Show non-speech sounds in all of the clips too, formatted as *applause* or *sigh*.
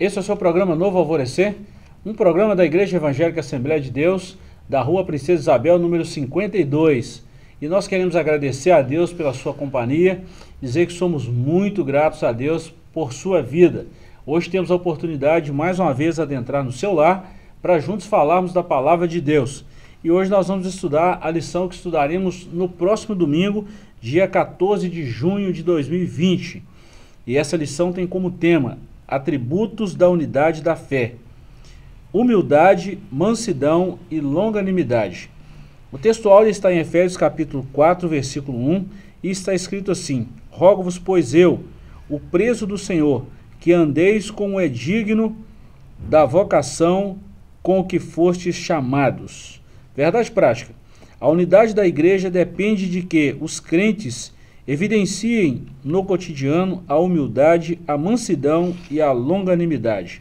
Esse é o seu programa Novo Alvorecer, um programa da Igreja Evangélica Assembleia de Deus, da Rua Princesa Isabel, número 52. E nós queremos agradecer a Deus pela sua companhia, dizer que somos muito gratos a Deus por sua vida. Hoje temos a oportunidade de mais uma vez adentrar no seu lar para juntos falarmos da palavra de Deus. E hoje nós vamos estudar a lição que estudaremos no próximo domingo, dia 14 de junho de 2020. E essa lição tem como tema atributos da unidade da fé: humildade, mansidão e longanimidade. O texto áureo está em Efésios capítulo 4, versículo 1, e está escrito assim: Rogo-vos, pois eu, o preso do Senhor, que andeis como é digno da vocação com que fostes chamados. Verdade prática. A unidade da igreja depende de que os crentes Evidenciem no cotidiano a humildade, a mansidão e a longanimidade.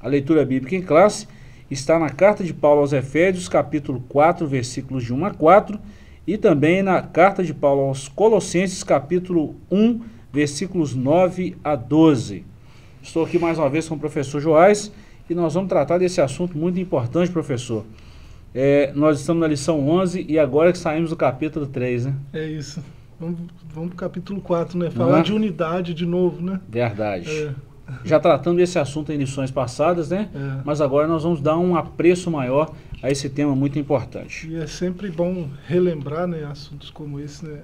A leitura bíblica em classe está na carta de Paulo aos Efésios, capítulo 4, versículos de 1 a 4, e também na carta de Paulo aos Colossenses, capítulo 1, versículos 9 a 12. Estou aqui mais uma vez com o professor Joás e nós vamos tratar desse assunto muito importante, professor. É, nós estamos na lição 11 e agora que saímos do capítulo 3, né? É isso. Vamos, vamos para o capítulo 4, né? Falar uhum. de unidade de novo, né? Verdade. É. Já tratando esse assunto em lições passadas, né? É. Mas agora nós vamos dar um apreço maior a esse tema muito importante. E é sempre bom relembrar né, assuntos como esse, né?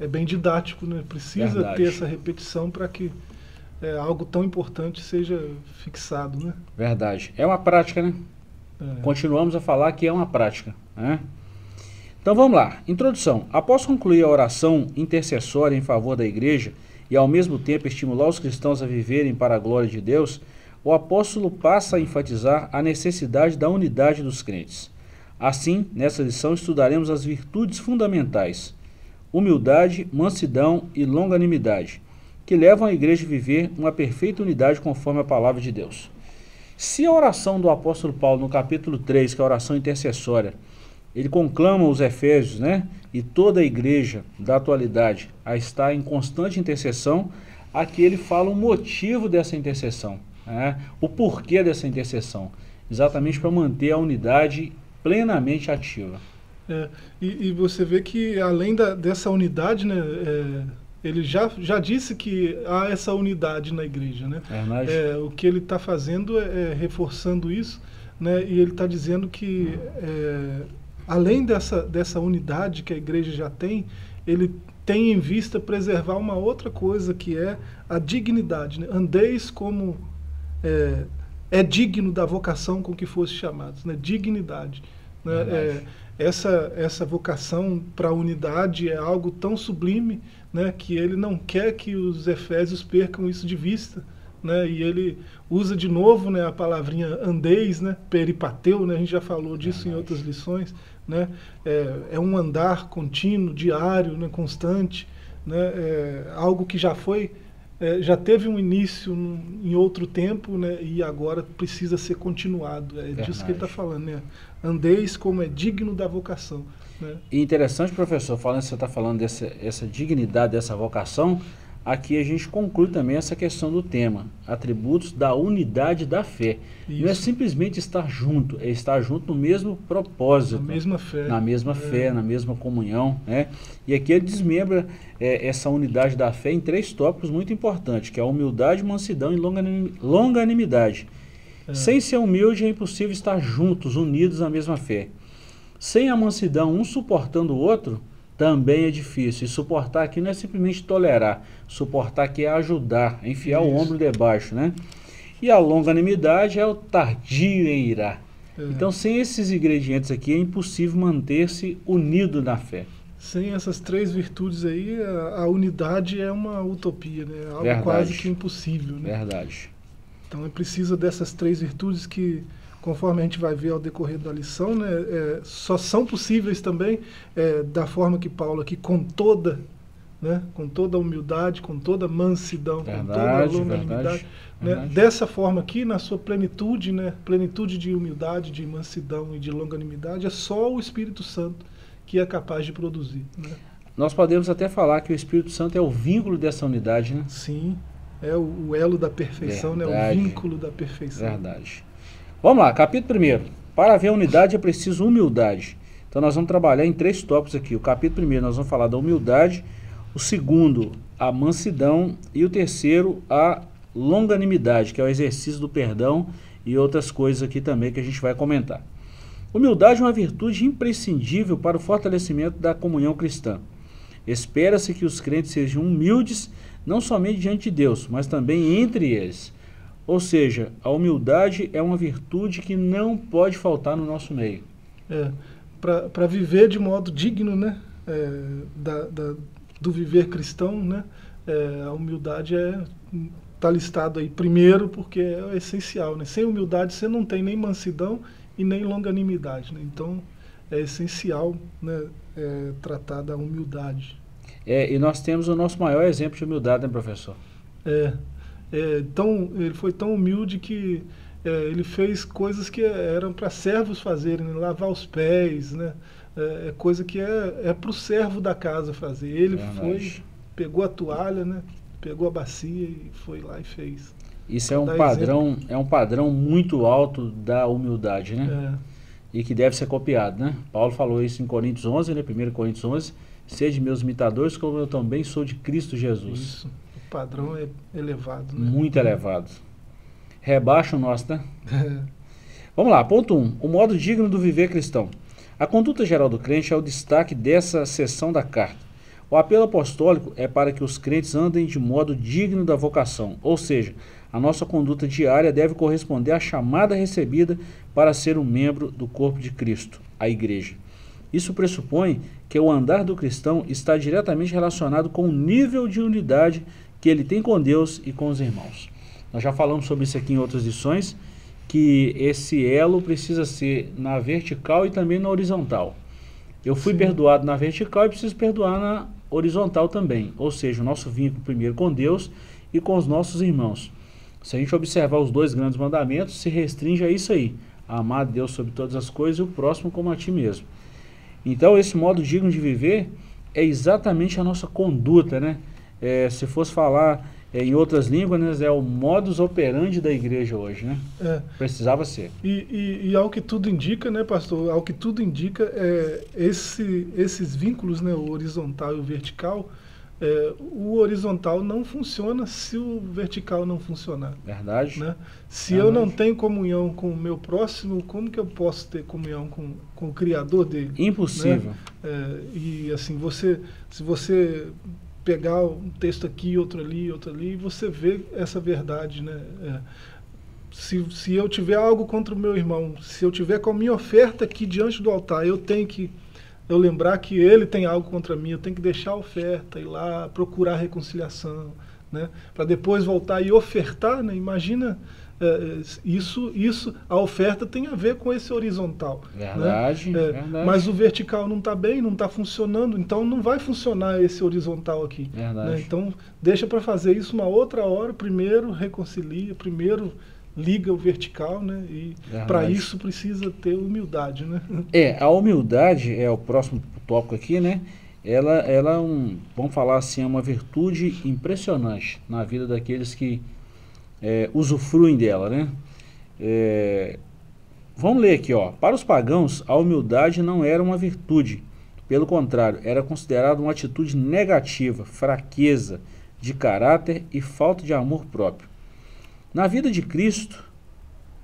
É, é bem didático, né? Precisa Verdade. ter essa repetição para que é, algo tão importante seja fixado, né? Verdade. É uma prática, né? É. Continuamos a falar que é uma prática, né? Então vamos lá. Introdução. Após concluir a oração intercessória em favor da igreja e ao mesmo tempo estimular os cristãos a viverem para a glória de Deus, o apóstolo passa a enfatizar a necessidade da unidade dos crentes. Assim, nessa lição estudaremos as virtudes fundamentais: humildade, mansidão e longanimidade, que levam a igreja a viver uma perfeita unidade conforme a palavra de Deus. Se a oração do apóstolo Paulo no capítulo 3, que é a oração intercessória, ele conclama os Efésios, né, e toda a igreja da atualidade a estar em constante intercessão, aqui ele fala o motivo dessa intercessão, né, o porquê dessa intercessão, exatamente para manter a unidade plenamente ativa. É, e, e, você vê que além da, dessa unidade, né, é, ele já, já disse que há essa unidade na igreja, né? É, é o que ele está fazendo é, é, reforçando isso, né? E ele está dizendo que é, além dessa, dessa unidade que a igreja já tem, ele tem em vista preservar uma outra coisa que é a dignidade. Né? Andeis como é, é, digno da vocação com que fosse chamados, né? dignidade. Né? É, essa, essa vocação para a unidade é algo tão sublime né, que ele não quer que os efésios percam isso de vista. Né, e ele usa de novo né, a palavrinha andeis, né, peripateu, né, a gente já falou disso em outras lições, né? É, é um andar contínuo, diário, né? constante, né? É algo que já foi, é, já teve um início em outro tempo né? e agora precisa ser continuado. É Verdade. disso que ele está falando. Né? Andeis como é digno da vocação. Né? E interessante, professor, falando você está falando dessa essa dignidade dessa vocação, aqui a gente conclui também essa questão do tema, atributos da unidade da fé. Isso. Não é simplesmente estar junto, é estar junto no mesmo propósito. Na mesma fé. Na mesma é. fé, na mesma comunhão. Né? E aqui ele desmembra é, essa unidade da fé em três tópicos muito importantes, que é a humildade, mansidão e longanimidade. É. Sem ser humilde é impossível estar juntos, unidos na mesma fé. Sem a mansidão, um suportando o outro, também é difícil. E suportar aqui não é simplesmente tolerar. Suportar aqui é ajudar, enfiar Isso. o ombro debaixo, né? E a longanimidade é o tardio em irá. É. Então, sem esses ingredientes aqui, é impossível manter-se unido na fé. Sem essas três virtudes aí, a, a unidade é uma utopia, né? Algo Verdade. quase que impossível, né? Verdade. Então, é preciso dessas três virtudes que conforme a gente vai ver ao decorrer da lição, né, é, só são possíveis também é, da forma que Paulo aqui, com toda, né, com toda humildade, com toda mansidão, verdade, com toda longanimidade, né, dessa forma aqui, na sua plenitude, né, plenitude de humildade, de mansidão e de longanimidade, é só o Espírito Santo que é capaz de produzir. Né? Nós podemos até falar que o Espírito Santo é o vínculo dessa unidade, né? Sim. é o, o elo da perfeição, né? o vínculo da perfeição. Verdade. Vamos lá, capítulo 1. Para haver unidade é preciso humildade. Então nós vamos trabalhar em três tópicos aqui. O capítulo 1 nós vamos falar da humildade, o segundo, a mansidão e o terceiro, a longanimidade, que é o exercício do perdão e outras coisas aqui também que a gente vai comentar. Humildade é uma virtude imprescindível para o fortalecimento da comunhão cristã. Espera-se que os crentes sejam humildes, não somente diante de Deus, mas também entre eles. Ou seja, a humildade é uma virtude que não pode faltar no nosso meio. É, para viver de modo digno né, é, da, da, do viver cristão, né, é, a humildade é está listado aí primeiro porque é essencial. Né? Sem humildade você não tem nem mansidão e nem longanimidade. Né? Então é essencial né, é, tratar da humildade. É, e nós temos o nosso maior exemplo de humildade, né, professor? É, é tão, ele foi tão humilde que é, ele fez coisas que eram para servos fazerem, né? lavar os pés, né? É, é coisa que é, é para o servo da casa fazer. Ele foi, pegou a toalha, né? pegou a bacia e foi lá e fez. Isso é um padrão, exemplo. é um padrão muito alto da humildade, né? É. E que deve ser copiado, né? Paulo falou isso em Coríntios 11, né? 1 Coríntios 11, seja meus imitadores como eu também sou de Cristo Jesus. Isso. Padrão é elevado, né? Muito elevado. Rebaixa o nosso, né? É. Vamos lá, ponto 1. Um, o modo digno do viver cristão. A conduta geral do crente é o destaque dessa seção da carta. O apelo apostólico é para que os crentes andem de modo digno da vocação, ou seja, a nossa conduta diária deve corresponder à chamada recebida para ser um membro do corpo de Cristo, a Igreja. Isso pressupõe que o andar do cristão está diretamente relacionado com o nível de unidade que ele tem com Deus e com os irmãos. Nós já falamos sobre isso aqui em outras lições, que esse elo precisa ser na vertical e também na horizontal. Eu fui Sim. perdoado na vertical e preciso perdoar na horizontal também, ou seja, o nosso vínculo primeiro com Deus e com os nossos irmãos. Se a gente observar os dois grandes mandamentos, se restringe a isso aí: a amar Deus sobre todas as coisas e o próximo como a ti mesmo. Então, esse modo digno de viver é exatamente a nossa conduta, né? É, se fosse falar é, em outras línguas, né, é o modus operandi da igreja hoje, né? É. Precisava ser. E, e, e, ao que tudo indica, né, pastor? Ao que tudo indica, é, esse, esses vínculos, né, o horizontal e o vertical, é, o horizontal não funciona se o vertical não funcionar. Verdade. Né? Se Verdade. eu não tenho comunhão com o meu próximo, como que eu posso ter comunhão com, com o Criador dele? Impossível. Né? É, e assim, você, se você pegar um texto aqui, outro ali, outro ali, e você vê essa verdade, né? É, se, se eu tiver algo contra o meu irmão, se eu tiver com a minha oferta aqui diante do altar, eu tenho que eu lembrar que ele tem algo contra mim, eu tenho que deixar a oferta, ir lá procurar reconciliação, né? Para depois voltar e ofertar, né? Imagina é, isso, isso, a oferta tem a ver com esse horizontal. Né? Verdade, né? é, verdade. Mas o vertical não está bem, não está funcionando, então não vai funcionar esse horizontal aqui. Né? Então deixa para fazer isso uma outra hora, primeiro reconcilia, primeiro liga o vertical, né? E para isso precisa ter humildade, né? *laughs* É, a humildade é o próximo tópico aqui, né? Ela, ela é um, vamos falar assim, é uma virtude impressionante na vida daqueles que é, usufruem dela, né? É, vamos ler aqui, ó. Para os pagãos, a humildade não era uma virtude. Pelo contrário, era considerada uma atitude negativa, fraqueza de caráter e falta de amor próprio. Na vida de Cristo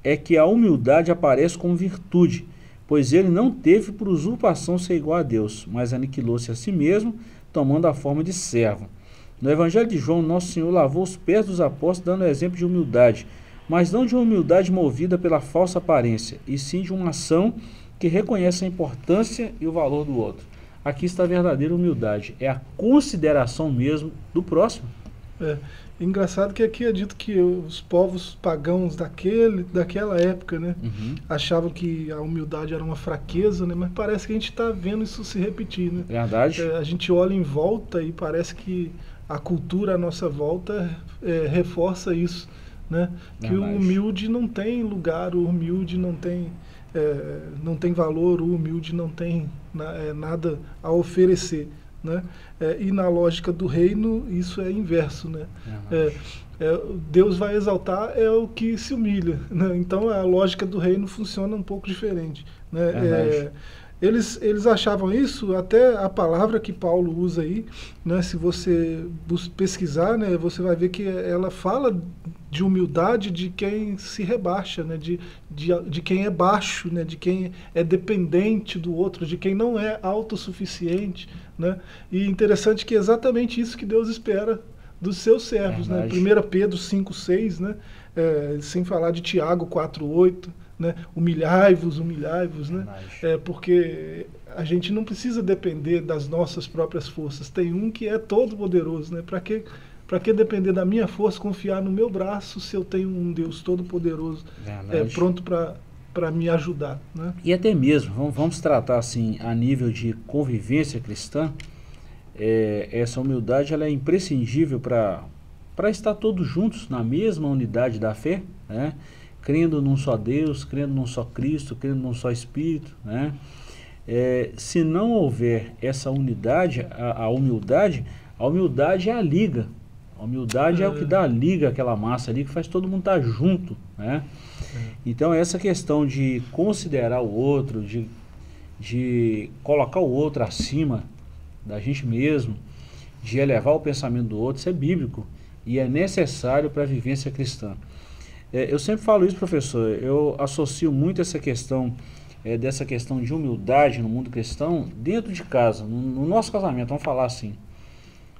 é que a humildade aparece como virtude, pois ele não teve por usurpação ser igual a Deus, mas aniquilou-se a si mesmo, tomando a forma de servo no Evangelho de João, Nosso Senhor lavou os pés dos apóstolos, dando exemplo de humildade, mas não de uma humildade movida pela falsa aparência, e sim de uma ação que reconhece a importância e o valor do outro. Aqui está a verdadeira humildade, é a consideração mesmo do próximo. É. Engraçado que aqui é dito que os povos pagãos daquele, daquela época, né, uhum. achavam que a humildade era uma fraqueza, né, mas parece que a gente está vendo isso se repetir, né? Verdade. É, a gente olha em volta e parece que a cultura à nossa volta é, reforça isso, né? Que o humilde não tem lugar, o humilde não tem, é, não tem valor, o humilde não tem na, é, nada a oferecer. Né? É, e na lógica do reino, isso é inverso. Né? É, é, Deus vai exaltar é o que se humilha. Né? Então a lógica do reino funciona um pouco diferente. Né? É, eles, eles achavam isso, até a palavra que Paulo usa aí, né, se você pesquisar, né, você vai ver que ela fala de humildade de quem se rebaixa, né, de, de, de quem é baixo, né, de quem é dependente do outro, de quem não é autossuficiente. Né? E interessante que é exatamente isso que Deus espera dos seus servos. Né? 1 Pedro 5, 6, né? É, sem falar de Tiago 4, 8 né? Humilhai-vos, humilhai-vos, né? É, porque a gente não precisa depender das nossas próprias forças. Tem um que é todo poderoso, né? Para que para que depender da minha força, confiar no meu braço, se eu tenho um Deus todo poderoso, é pronto para para me ajudar, né? E até mesmo, vamos, vamos tratar assim a nível de convivência cristã, é, essa humildade ela é imprescindível para para estar todos juntos na mesma unidade da fé, né? Crendo num só Deus, crendo num só Cristo, crendo num só Espírito, né? É, se não houver essa unidade, a, a, humildade, a humildade é a liga. A humildade é. é. o que dá a liga aquela massa ali, que faz todo mundo estar tá junto, né? É. Então essa questão de considerar o outro, de, de colocar o outro acima da gente mesmo, de elevar o pensamento do outro, isso é bíblico e é necessário para a vivência cristã. É, eu sempre falo isso, professor, eu associo muito essa questão, é, dessa questão de humildade no mundo cristão, dentro de casa, no, no, nosso casamento, vamos falar assim.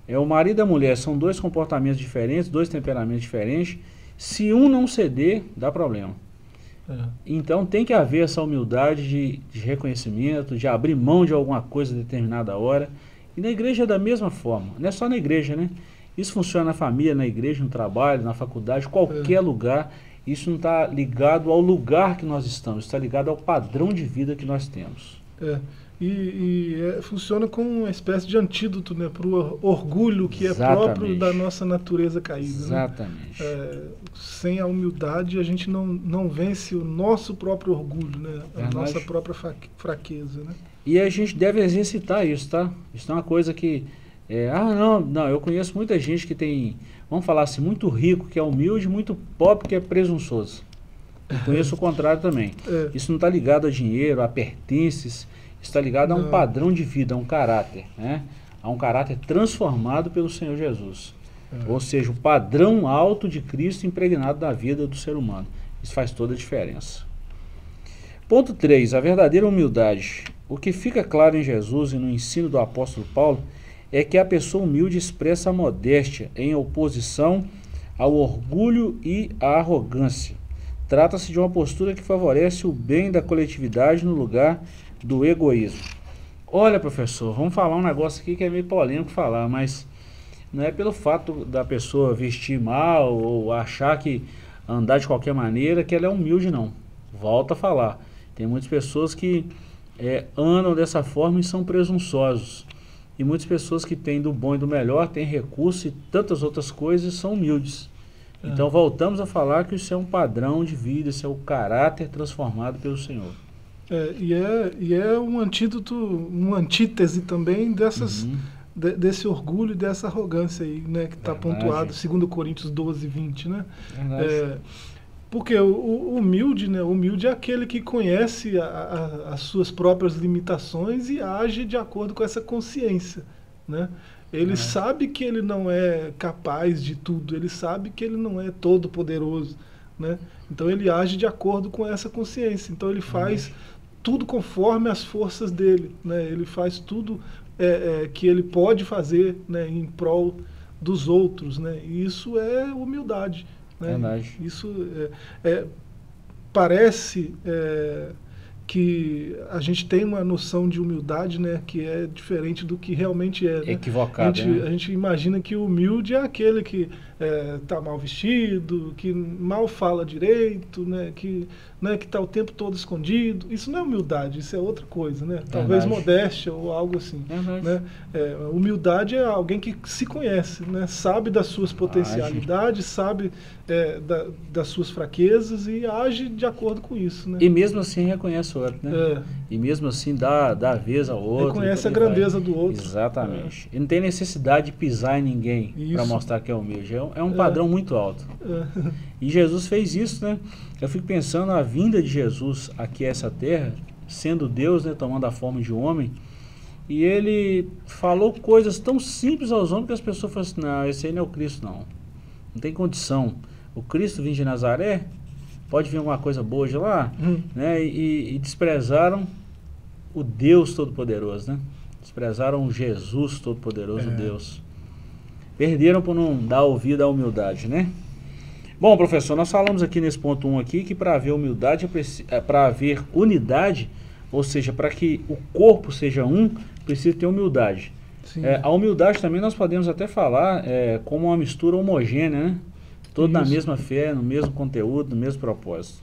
É, o marido e a mulher são dois comportamentos diferentes, dois temperamentos diferentes. Se um não ceder, dá problema. É. Então tem que haver essa humildade de, de, reconhecimento, de abrir mão de alguma coisa em determinada hora. E na igreja é da mesma forma. Não é só na igreja, né? Isso funciona na família, na igreja, no trabalho, na faculdade, qualquer é. lugar. Isso não está ligado ao lugar que nós estamos, está ligado ao padrão de vida que nós temos. É. E, e é, funciona como uma espécie de antídoto né, para o orgulho que Exatamente. é próprio da nossa natureza caída. Né? Exatamente. Né? É, sem a humildade, a gente não, não vence o nosso próprio orgulho, né? a nossa própria fraqueza. Né? E a gente deve exercitar isso, tá? Isso é uma coisa que é, ah, não, não, eu conheço muita gente que tem, vamos falar assim, muito rico, que é humilde, muito pobre, que é presunçoso. Eu conheço o contrário também. É. Isso não está ligado a dinheiro, a pertences, está ligado a um padrão de vida, a um caráter, né? A um caráter transformado pelo Senhor Jesus. É. Ou seja, o padrão alto de Cristo impregnado na vida do ser humano. Isso faz toda a diferença. Ponto 3. A verdadeira humildade. O que fica claro em Jesus e no ensino do apóstolo Paulo é que a pessoa humilde expressa a modéstia em oposição ao orgulho e à arrogância. Trata-se de uma postura que favorece o bem da coletividade no lugar do egoísmo. Olha, professor, vamos falar um negócio aqui que é meio polêmico falar, mas não é pelo fato da pessoa vestir mal ou achar que andar de qualquer maneira que ela é humilde, não. Volta a falar. Tem muitas pessoas que é, andam dessa forma e são presunçosos. E muitas pessoas que têm do bom e do melhor, têm recurso e tantas outras coisas, são humildes. É. Então voltamos a falar que isso é um padrão de vida, isso é o caráter transformado pelo Senhor. É, e, é, e é um antídoto, uma antítese também dessas, uhum. de, desse orgulho e dessa arrogância aí, né, que está pontuado, segundo Coríntios 12, 20, né? É, porque o, o, humilde, né? O humilde é aquele que conhece a, a, as suas próprias limitações e age de acordo com essa consciência, né? Ele é. sabe que ele não é capaz de tudo, ele sabe que ele não é todo poderoso, né? Então ele age de acordo com essa consciência. Então ele faz é. tudo conforme as forças dele, né? Ele faz tudo é, é, que ele pode fazer, né? Em prol dos outros, né? E isso é humildade. Né? Verdade. Isso é, é parece é, que a gente tem uma noção de humildade né, que é diferente do que realmente é. Né? Equivocado. A gente, né? a gente imagina que o humilde é aquele que está é, mal vestido, que mal fala direito, né, que né, está o tempo todo escondido. Isso não é humildade, isso é outra coisa, né? Talvez modéstia ou algo assim. Né? É, humildade é alguém que se conhece, né? sabe das suas potencialidades, sabe é, da, das suas fraquezas e age de acordo com isso. Né? E mesmo assim reconhece o outro. Né? É. e mesmo assim dá, dá vez ao outro. Reconhece a grandeza vai. do outro. Exatamente. É. E não tem necessidade de pisar em ninguém para mostrar que é humilde. É um, é um padrão é. muito alto. É. E Jesus fez isso, né? Eu fico pensando a vinda de Jesus aqui a essa terra, sendo Deus, né, tomando a forma de homem, e ele falou coisas tão simples aos homens que as pessoas falam assim, não, esse aí não é o Cristo, não. Não tem condição. O Cristo vindo de Nazaré, pode vir alguma coisa boa de lá, hum. né? E, e, desprezaram o Deus Todo-Poderoso, né? Desprezaram Jesus Todo-Poderoso, é. Deus. Perderam por não dar ouvido à humildade, né? Bom, professor, nós falamos aqui nesse ponto 1 um aqui que para haver humildade, é para haver unidade, ou seja, para que o corpo seja um, precisa ter humildade. É, a humildade também nós podemos até falar é, como uma mistura homogênea, né? Todo na mesma fé, no mesmo conteúdo, no mesmo propósito.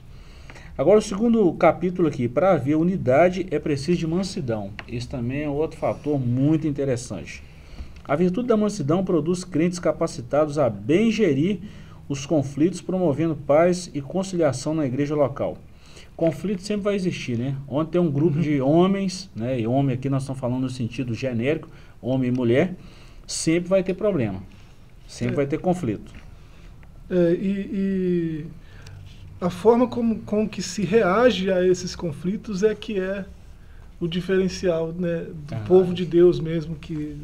Agora, o segundo capítulo aqui, para haver unidade é preciso de mansidão. Esse também é outro fator muito interessante. A virtude da mansidão produz crentes capacitados a bem gerir os conflitos, promovendo paz e conciliação na igreja local. Conflito sempre vai existir, né? Onde tem um grupo uhum. de homens, né? E homem aqui nós estamos falando no sentido genérico, homem e mulher, sempre vai ter problema. Sempre vai ter conflito. É, e, e a forma como, com que se reage a esses conflitos é que é o diferencial né, do ah, povo de Deus mesmo, que,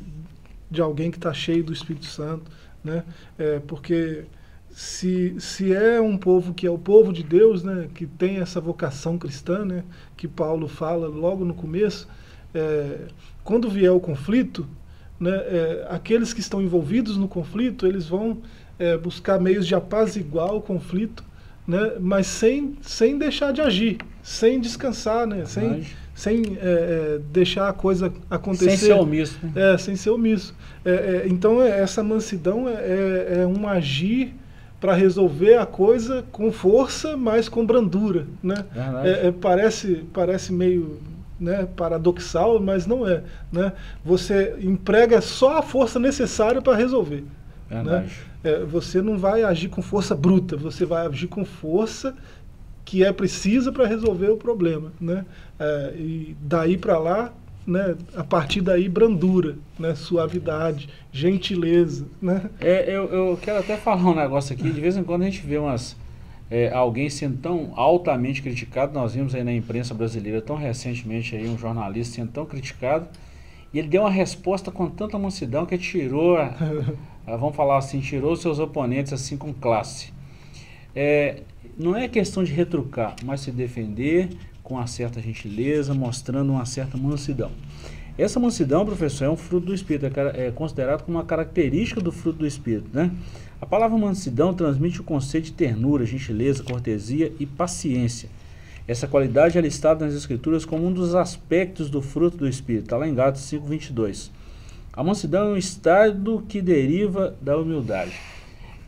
de alguém que está cheio do Espírito Santo. Né? É, porque se, se é um povo que é o povo de Deus, né, que tem essa vocação cristã, né, que Paulo fala logo no começo, é, quando vier o conflito, né, é, aqueles que estão envolvidos no conflito, eles vão é, buscar meios de apaziguar o conflito né? mas sem, sem deixar de agir, sem descansar, né? sem, sem é, é, deixar a coisa acontecer. Sem ser omisso. Né? É, sem ser omisso. É, é então, é, essa mansidão é, é um agir para resolver a coisa com força, mas com brandura. Né? parece, parece meio né, paradoxal, mas não é. Né? Você emprega só a força necessária para resolver. Né? É, você não vai agir com força bruta, você vai agir com força que é precisa para resolver o problema. Né? É, e daí para lá, né, a partir daí, brandura, né, suavidade, gentileza. Né? É, eu, eu quero até falar um negócio aqui, de vez em quando a gente vê umas, é, alguém sendo tão altamente criticado, nós vimos aí na imprensa brasileira tão recentemente aí um jornalista sendo tão criticado, e ele deu uma resposta com tanta mansidão que tirou a, *laughs* vamos falar assim, tirou seus oponentes assim com classe. É, não é questão de retrucar, mas se defender com uma certa gentileza, mostrando uma certa mansidão. Essa mansidão, professor, é um fruto do Espírito, é, é considerado como uma característica do fruto do Espírito. Né? A palavra mansidão transmite o conceito de ternura, gentileza, cortesia e paciência. Essa qualidade é listada nas Escrituras como um dos aspectos do fruto do Espírito, está lá em Gálatas 5, 22. A mansidão é um estado que deriva da humildade.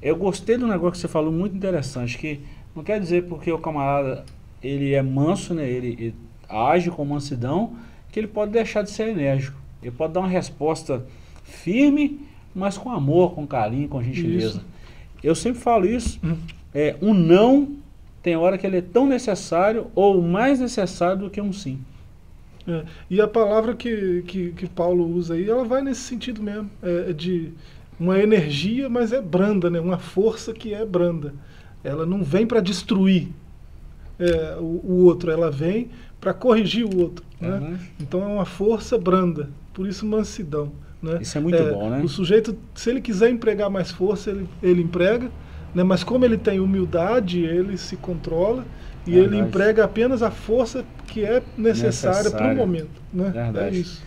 Eu gostei do negócio que você falou, muito interessante, que não quer dizer porque o camarada ele é manso, né, ele, ele age com mansidão, que ele pode deixar de ser enérgico. Ele pode dar uma resposta firme, mas com amor, com carinho, com gentileza. Isso. Eu sempre falo isso. Hum. É, um não tem hora que ele é tão necessário ou mais necessário do que um sim. É, e a palavra que, que, que, Paulo usa aí, ela vai nesse sentido mesmo, é, é de uma energia, mas é branda, né? uma força que é branda. Ela não vem para destruir é, o, o, outro, ela vem para corrigir o outro. Né? Uhum. Então é uma força branda, por isso mansidão. Né? Isso é muito é, bom, né? O sujeito, se ele quiser empregar mais força, ele, ele emprega, né? mas como ele tem humildade, ele se controla e Verdade. ele emprega apenas a força que é necessária para o momento. Né? Verdade. É isso.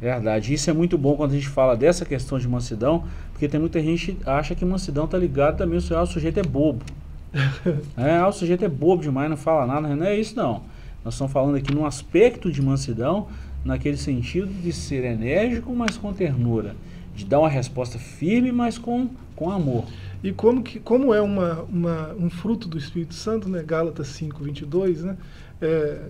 Verdade. Isso é muito bom quando a gente fala dessa questão de mansidão, porque tem muita gente que acha que mansidão está ligado também ao ah, o sujeito é bobo. *laughs* é, ah, o sujeito é bobo demais, não fala nada. Não é isso não. Nós estamos falando aqui num aspecto de mansidão, naquele sentido de ser enérgico, mas com ternura. De dar uma resposta firme, mas com, com amor. E como, que, como é uma, uma, um fruto do Espírito Santo, né? Gálatas 5, 22, né? É,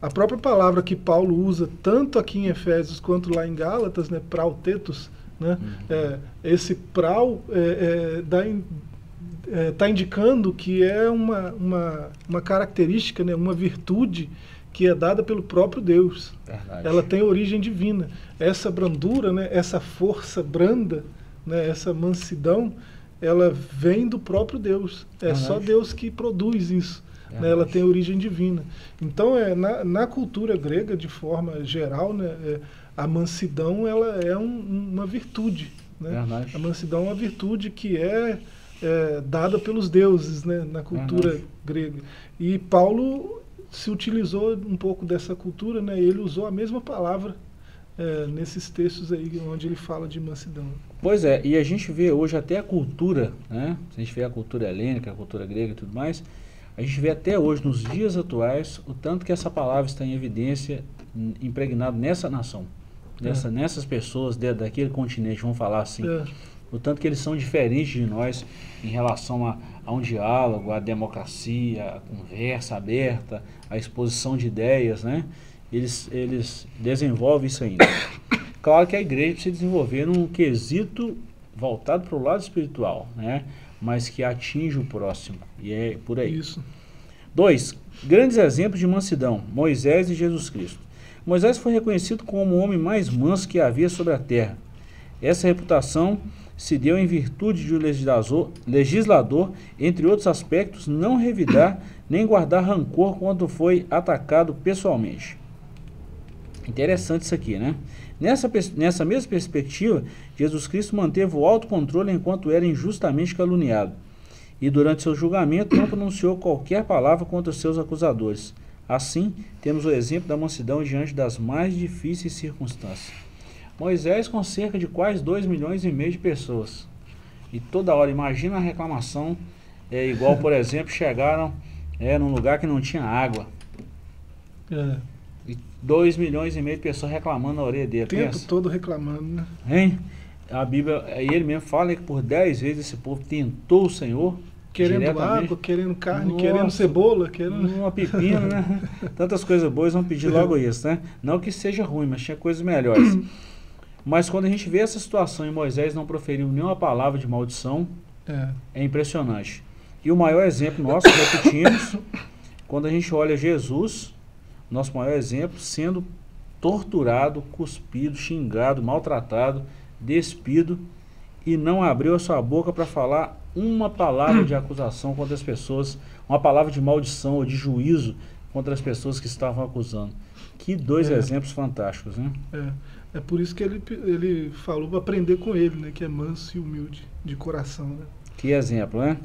a própria palavra que Paulo usa, tanto aqui em Efésios quanto lá em Gálatas, né? Prautetos, né? Uhum. É, esse prau é, é, está é, indicando que é uma, uma, uma característica, né? uma virtude que é dada pelo próprio Deus. Verdade. Ela tem origem divina. Essa brandura, né, essa força branda, né, essa mansidão, ela vem do próprio Deus. É Verdade. só Deus que produz isso. Né, ela tem origem divina. Então, é, na, na cultura grega, de forma geral, né, é, a mansidão ela é um, uma virtude. Né? A mansidão é uma virtude que é, é dada pelos deuses né, na cultura grega. E Paulo se utilizou um pouco dessa cultura, né? ele usou a mesma palavra é, nesses textos aí onde ele fala de mansidão. Pois é, e a gente vê hoje até a cultura, né? Se a gente vê a cultura helênica, a cultura grega e tudo mais, a gente vê até hoje, nos dias atuais, o tanto que essa palavra está em evidência, impregnado nessa nação, nessa, é. nessas pessoas de, daquele continente, vamos falar assim. É. O tanto que eles são diferentes de nós em relação a, a um diálogo, a democracia, a conversa aberta, a exposição de ideias, né? Eles, eles desenvolvem isso ainda. Claro que a igreja precisa desenvolver um quesito voltado para o lado espiritual, né? mas que atinge o próximo. E é por aí. Isso. Dois, grandes exemplos de mansidão: Moisés e Jesus Cristo. Moisés foi reconhecido como o homem mais manso que havia sobre a terra. Essa reputação se deu em virtude de o legislador, legislador, entre outros aspectos, não revidar nem guardar rancor quando foi atacado pessoalmente. Interessante isso aqui, né? Nessa, nessa mesma perspectiva, Jesus Cristo manteve o autocontrole enquanto era injustamente caluniado. E durante seu julgamento não pronunciou qualquer palavra contra os seus acusadores. Assim, temos o exemplo da mansidão diante das mais difíceis circunstâncias. Moisés com cerca de quase 2 milhões e meio de pessoas. E toda hora, imagina a reclamação, é igual, por *laughs* exemplo, chegaram é, num lugar que não tinha água. É. 2 milhões e meio de pessoas reclamando na orelha dele. O tempo pensa. todo reclamando, né? Hein? A Bíblia, ele mesmo fala que por 10 vezes esse povo tentou o Senhor. Querendo água, querendo carne, Nossa, querendo cebola, querendo. Uma pepina, né? *laughs* Tantas coisas boas, vão pedir logo isso, né? Não que seja ruim, mas tinha coisas melhores. *clears throat* mas quando a gente vê essa situação e Moisés não proferiu nenhuma palavra de maldição, é, é impressionante. E o maior exemplo nosso, repetimos, *coughs* quando a gente olha Jesus, nosso maior exemplo, sendo torturado, cuspido, xingado, maltratado, despido e não abriu a sua boca para falar uma palavra de acusação contra as pessoas, uma palavra de maldição ou de juízo contra as pessoas que estavam acusando. Que dois é. exemplos fantásticos, né? É. é por isso que ele, ele falou para aprender com ele, né? Que é manso e humilde de coração, né? Que exemplo, né?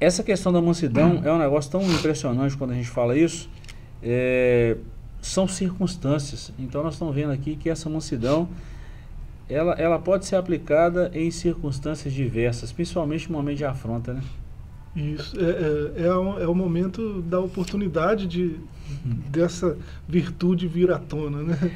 Essa questão da mansidão é um negócio tão impressionante quando a gente fala isso. É, são circunstâncias. Então nós estamos vendo aqui que essa mansidão ela, ela pode ser aplicada em circunstâncias diversas, principalmente no momento de afronta, né? Isso, é, é, é, um, é o momento da oportunidade de, dessa virtude vir à tona, né?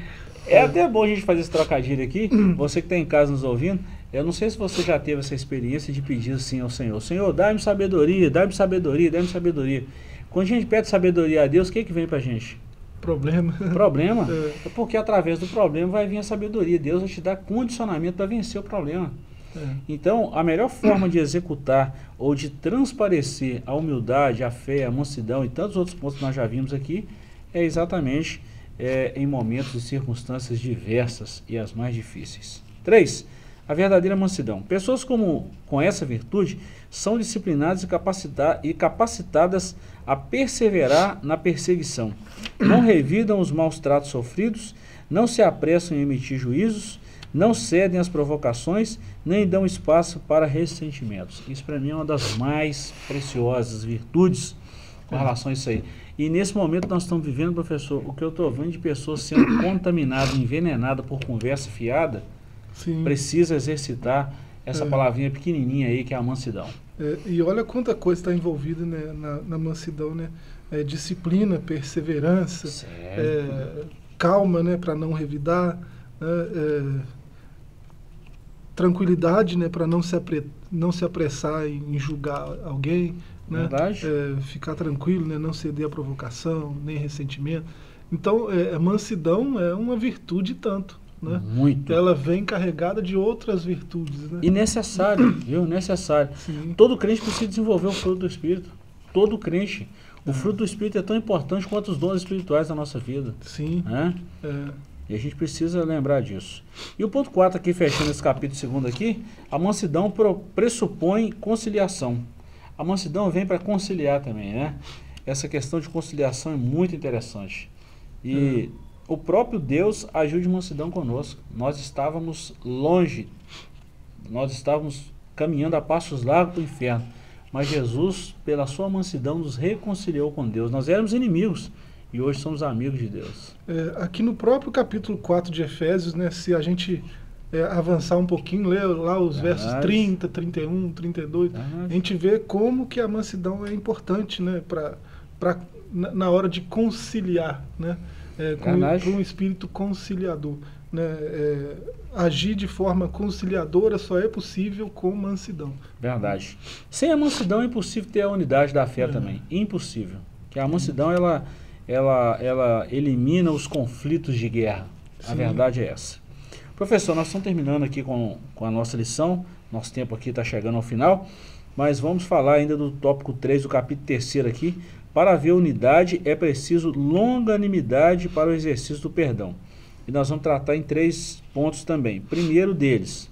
É, é até bom a gente fazer esse trocadilho aqui, você que está em casa nos ouvindo, eu não sei se você já teve essa experiência de pedir assim ao Senhor: Senhor, dá-me sabedoria, dá-me sabedoria, dá-me sabedoria. Quando a gente pede sabedoria a Deus, o que, que vem para a gente? Problema. Problema? *laughs* É. é. porque através do problema vai vir a sabedoria. Deus vai te dar condicionamento para vencer o problema. É. Então, a melhor forma de executar ou de transparecer a humildade, a fé, a mansidão e tantos outros pontos que nós já vimos aqui é exatamente é, em momentos e circunstâncias diversas e as mais difíceis. Três, a verdadeira mansidão. Pessoas como, com essa virtude são disciplinadas e, capacita e capacitadas a perseverar na perseguição. Não revidam os maus tratos sofridos, não se apressam em emitir juízos, não cedem às provocações, nem dão espaço para ressentimentos. Isso para mim é uma das mais preciosas virtudes com relação a isso aí. E nesse momento nós estamos vivendo, professor, o que eu estou vendo de pessoas sendo contaminadas, envenenadas por conversa fiada, Sim. precisa exercitar essa é. palavrinha pequenininha aí que é a mansidão. É, e olha quanta coisa está envolvida né, na, na, mansidão, né? É, disciplina, perseverança, é, calma, né, para não revidar, né, é, tranquilidade, né, para não se apre, não se apressar em, julgar alguém, né? É, ficar tranquilo, né, não ceder à provocação, nem ressentimento. Então, a mansidão é uma virtude tanto. Né? Muito. Ela vem carregada de outras virtudes. Né? E necessário, *clears throat* viu? Necessário. Sim. Todo crente precisa desenvolver o fruto do Espírito. Todo crente. O é. fruto do Espírito é tão importante quanto os dons espirituais da nossa vida. Sim. Né? É. E a gente precisa lembrar disso. E o ponto 4 aqui, fechando esse capítulo 2 aqui, a mansidão pressupõe conciliação. A mansidão vem para conciliar também, né? Essa questão de conciliação é muito interessante. E hum. O próprio Deus agiu de mansidão conosco. Nós estávamos longe, nós estávamos caminhando a passos largos para o inferno. Mas Jesus, pela sua mansidão, nos reconciliou com Deus. Nós éramos inimigos e hoje somos amigos de Deus. É, aqui no próprio capítulo 4 de Efésios, né, se a gente é, avançar um pouquinho, ler lá os Verdade. versos 30, 31, 32, Verdade. a gente vê como que a mansidão é importante né, pra, pra, na, na hora de conciliar, né, é, com, com um espírito conciliador. Né, é, agir de forma conciliadora só é possível com mansidão. Verdade. Sem a mansidão é impossível ter a unidade da fé é. também. Impossível. Que a mansidão ela, ela, ela elimina os conflitos de guerra. Sim. A verdade é essa. Professor, nós estamos terminando aqui com, com a nossa lição. Nosso tempo aqui está chegando ao final. Mas vamos falar ainda do tópico 3 do capítulo 3 aqui. Para haver unidade é preciso longanimidade para o exercício do perdão. E nós vamos tratar em três pontos também. Primeiro deles,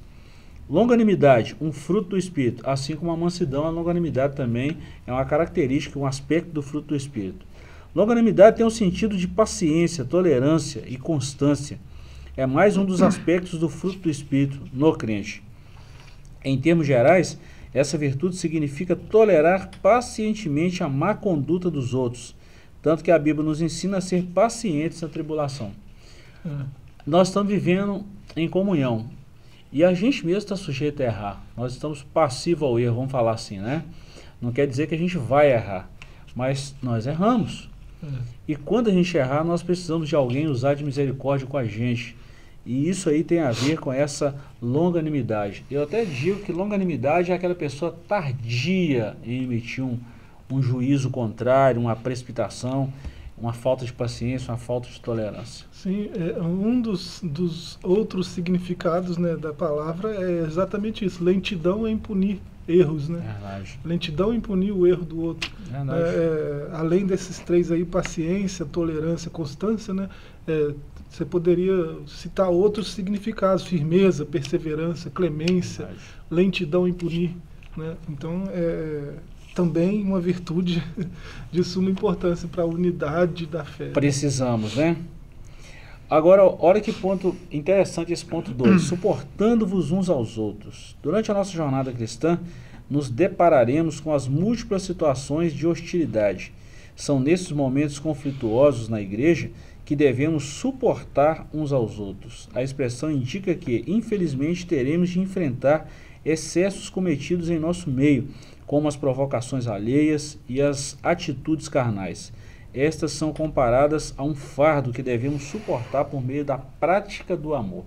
longanimidade, um fruto do Espírito, assim como a mansidão, a longanimidade também é uma característica, um aspecto do fruto do Espírito. Longanimidade tem um sentido de paciência, tolerância e constância. É mais um dos aspectos do fruto do Espírito no crente. Em termos gerais, essa virtude significa tolerar pacientemente a má conduta dos outros, tanto que a Bíblia nos ensina a ser pacientes na tribulação. Nós estamos vivendo em comunhão. E a gente mesmo está sujeito a errar. Nós estamos passivos ao erro, vamos falar assim, né? Não quer dizer que a gente vai errar, mas nós erramos. É. E quando a gente errar, nós precisamos de alguém usar de misericórdia com a gente. E isso aí tem a ver com essa longanimidade. Eu até digo que longanimidade é aquela pessoa tardia em emitir um, um juízo contrário, uma precipitação uma falta de paciência, uma falta de tolerância. Sim, é, um dos, dos outros significados né, da palavra é exatamente isso, lentidão em punir erros, né? Verdade. Lentidão em punir o erro do outro. É, é, além desses três aí, paciência, tolerância, constância, né? É, você poderia citar outros significados, firmeza, perseverança, clemência, Verdade. lentidão em punir, né? Então, é, também uma virtude *laughs* de suma importância para a unidade da fé. Precisamos, né? Agora, olha que ponto interessante esse ponto 2. *clears throat* Suportando-vos uns aos outros. Durante a nossa jornada cristã, nos depararemos com as múltiplas situações de hostilidade. São nesses momentos conflituosos na igreja que devemos suportar uns aos outros. A expressão indica que, infelizmente, teremos de enfrentar excessos cometidos em nosso meio como as provocações alheias e as atitudes carnais. Estas são comparadas a um fardo que devemos suportar por meio da prática do amor.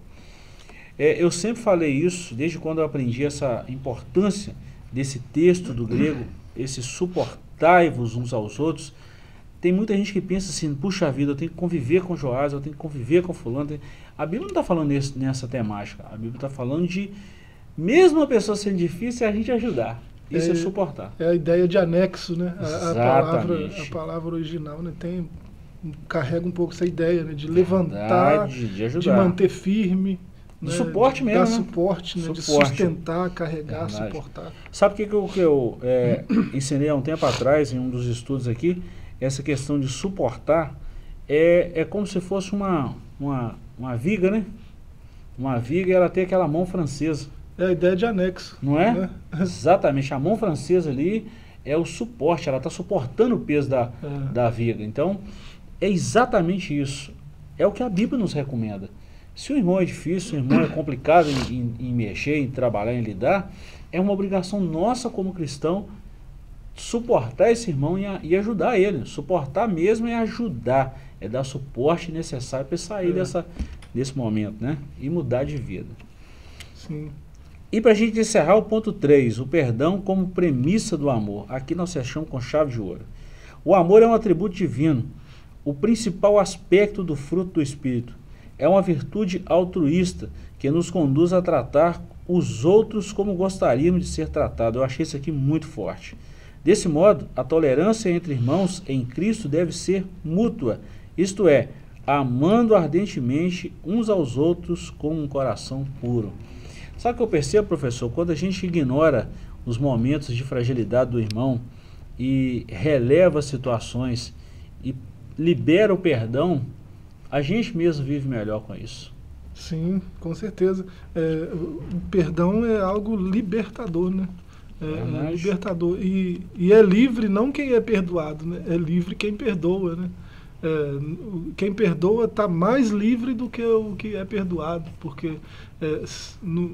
É, eu sempre falei isso, desde quando eu aprendi essa importância desse texto do grego, esse suportai-vos uns aos outros. Tem muita gente que pensa assim, puxa vida, eu tenho que conviver com Joás, eu tenho que conviver com fulano. A Bíblia não está falando nesse, nessa temática. A Bíblia está falando de, mesmo a pessoa sendo difícil, é a gente ajudar. Isso é, é, suportar. É a ideia de anexo, né? A, a palavra, a palavra original né? tem, carrega um pouco essa ideia né? de levantar, de, ajudar. de manter firme. De né? suporte mesmo. Dar né? suporte, né? suporte, de sustentar, carregar, Verdade. suportar. Sabe o que, que eu, que eu é, ensinei há um tempo atrás, em um dos estudos aqui? Essa questão de suportar é, é como se fosse uma, uma, uma viga, né? Uma viga ela tem aquela mão francesa. É a ideia de anexo. Não é? Né? *laughs* Exatamente. A mão francesa ali é o suporte, ela está suportando o peso da, é. da viga. Então, é exatamente isso. É o que a Bíblia nos recomenda. Se o irmão é difícil, o irmão é complicado em, em, em mexer, em trabalhar, em lidar, é uma obrigação nossa como cristão suportar esse irmão e, e, ajudar ele. Suportar mesmo é ajudar, é dar suporte necessário para sair é. dessa, desse momento, né? E mudar de vida. Sim. E para a gente encerrar o ponto 3, o perdão como premissa do amor. Aqui nós fechamos com chave de ouro. O amor é um atributo divino, o principal aspecto do fruto do Espírito. É uma virtude altruísta que nos conduz a tratar os outros como gostaríamos de ser tratados. Eu achei isso aqui muito forte. Desse modo, a tolerância entre irmãos em Cristo deve ser mútua, isto é, amando ardentemente uns aos outros com um coração puro. Sabe o que eu percebo, professor? Quando a gente ignora os momentos de fragilidade do irmão e releva situações e libera o perdão, a gente mesmo vive melhor com isso. Sim, com certeza. É, o perdão é algo libertador, né? É, é libertador. E, e é livre não quem é perdoado, né? É livre quem perdoa, né? É, quem perdoa está mais livre do que o que é perdoado, porque é, no,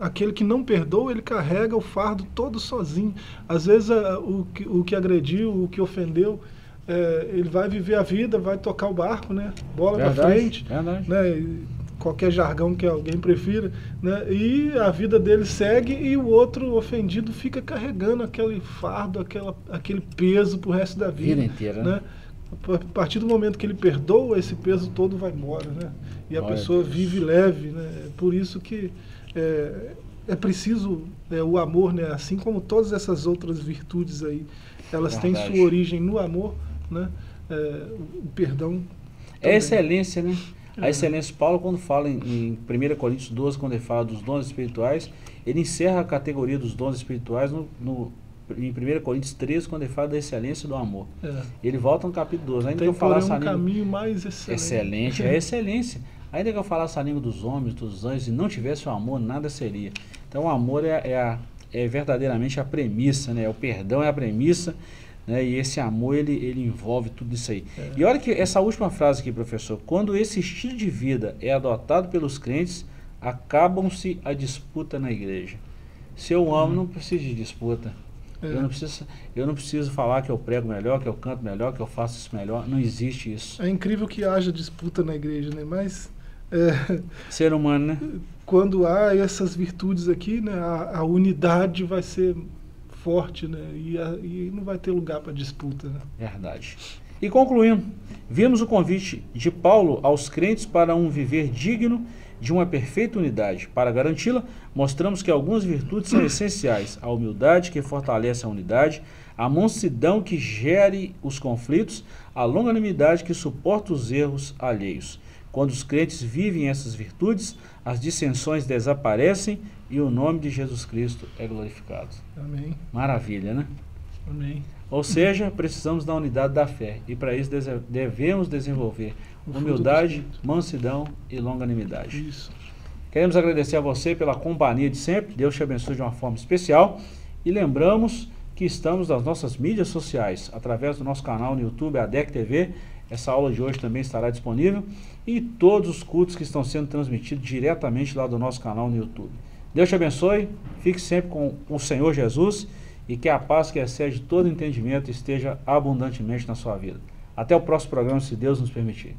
aquele que não perdoa, ele carrega o fardo todo sozinho. Às vezes é, o, que, o que agrediu, o que ofendeu, é, ele vai viver a vida, vai tocar o barco, né? Bola para frente, verdade. né? Qualquer jargão que alguém prefira, né? E a vida dele segue e o outro ofendido fica carregando aquele fardo, aquela, aquele peso pro resto da vida, vida inteira, né? né? A partir do momento que ele perdoa, esse peso todo vai embora, né? E a Olha pessoa Deus. vive leve, né? Por isso que é, é preciso é, o amor, né? Assim como todas essas outras virtudes aí, elas Verdade. têm sua origem no amor, né? É, o perdão. É excelência, né? A excelência, Paulo, quando fala em, em 1 Coríntios 12, quando ele fala dos dons espirituais, ele encerra a categoria dos dons espirituais no, no em 1 Coríntios 13, quando ele fala da excelência do amor. É. Ele volta no capítulo 12. Ainda Tem que eu falasse um caminho mais excelente. Excelente, é a *laughs* excelência. Ainda que eu falasse a língua dos homens, dos anjos, e não tivesse o amor, nada seria. Então o amor é, é, a, é verdadeiramente a premissa, né? O perdão é a premissa, né? E esse amor, ele, ele envolve tudo isso aí. É. E olha que essa última frase aqui, professor. Quando esse estilo de vida é adotado pelos crentes, acabam-se a disputa na igreja. Se eu amo, hum. não preciso de disputa. É. Eu, não preciso, eu não preciso falar que eu prego melhor, que eu canto melhor, que eu faço isso melhor. Não existe isso. É incrível que haja disputa na igreja, né? Mas. É, *laughs* Ser humano, né? Quando há essas virtudes aqui, né, a, a unidade vai ser forte, né? E, a, e não vai ter lugar para disputa. Né? Verdade. E concluindo, vimos o convite de Paulo aos crentes para um viver digno de uma perfeita unidade. Para garanti-la, mostramos que algumas virtudes são essenciais: a humildade, que fortalece a unidade, a mansidão, que gere os conflitos, a longanimidade, que suporta os erros alheios. Quando os crentes vivem essas virtudes, as dissensões desaparecem e o nome de Jesus Cristo é glorificado. Amém. Maravilha, né? Amém. Ou seja, precisamos da unidade da fé e para isso devemos desenvolver humildade, mansidão e longanimidade. Isso. Queremos agradecer a você pela companhia de sempre. Deus te abençoe de uma forma especial. E lembramos que estamos nas nossas mídias sociais, através do nosso canal no YouTube, ADEC TV. Essa aula de hoje também estará disponível. E todos os cultos que estão sendo transmitidos diretamente lá do nosso canal no YouTube. Deus te abençoe. Fique sempre com o Senhor Jesus e que a paz que excede todo entendimento esteja abundantemente na sua vida. Até o próximo programa, se Deus nos permitir.